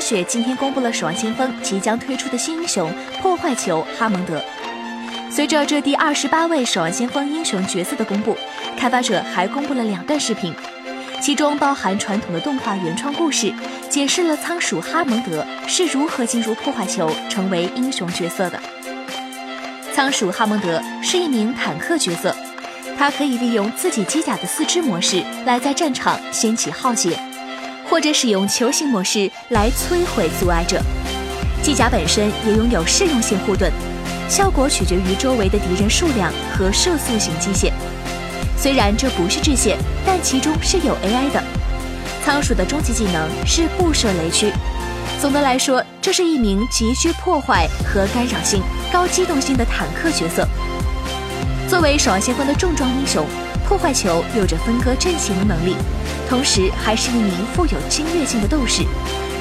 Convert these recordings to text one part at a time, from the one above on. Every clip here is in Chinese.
雪今天公布了《守望先锋》即将推出的新英雄破坏球哈蒙德。随着这第二十八位《守望先锋》英雄角色的公布，开发者还公布了两段视频，其中包含传统的动画原创故事，解释了仓鼠哈蒙德是如何进入破坏球成为英雄角色的。仓鼠哈蒙德是一名坦克角色，他可以利用自己机甲的四肢模式来在战场掀起浩劫。或者使用球形模式来摧毁阻碍者，机甲本身也拥有适用性护盾，效果取决于周围的敌人数量和射速型机械。虽然这不是致谢，但其中是有 AI 的。仓鼠的终极技能是布设雷区。总的来说，这是一名极具破坏和干扰性、高机动性的坦克角色。作为守望先锋的重装英雄。破坏球有着分割阵型的能力，同时还是一名富有侵略性的斗士。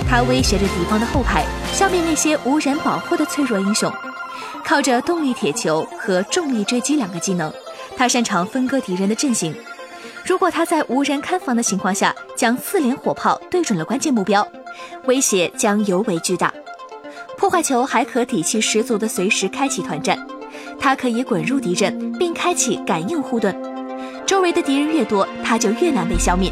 他威胁着敌方的后排，消灭那些无人保护的脆弱英雄。靠着动力铁球和重力追击两个技能，他擅长分割敌人的阵型。如果他在无人看防的情况下将四连火炮对准了关键目标，威胁将尤为巨大。破坏球还可底气十足地随时开启团战，它可以滚入敌阵并开启感应护盾。周围的敌人越多，它就越难被消灭。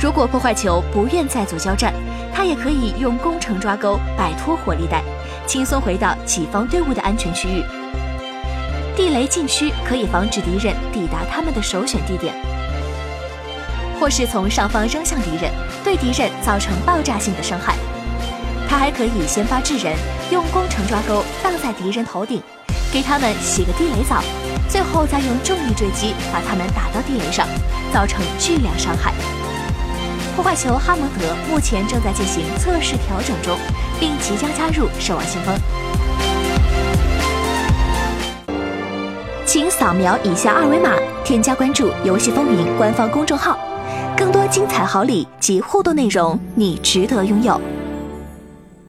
如果破坏球不愿再做交战，它也可以用攻城抓钩摆脱火力带，轻松回到己方队伍的安全区域。地雷禁区可以防止敌人抵达他们的首选地点，或是从上方扔向敌人，对敌人造成爆炸性的伤害。它还可以先发制人，用攻城抓钩荡在敌人头顶。给他们洗个地雷澡，最后再用重力坠击把他们打到地雷上，造成巨量伤害。破坏球哈蒙德目前正在进行测试调整中，并即将加入守望先锋。请扫描以下二维码，添加关注“游戏风云”官方公众号，更多精彩好礼及互动内容，你值得拥有。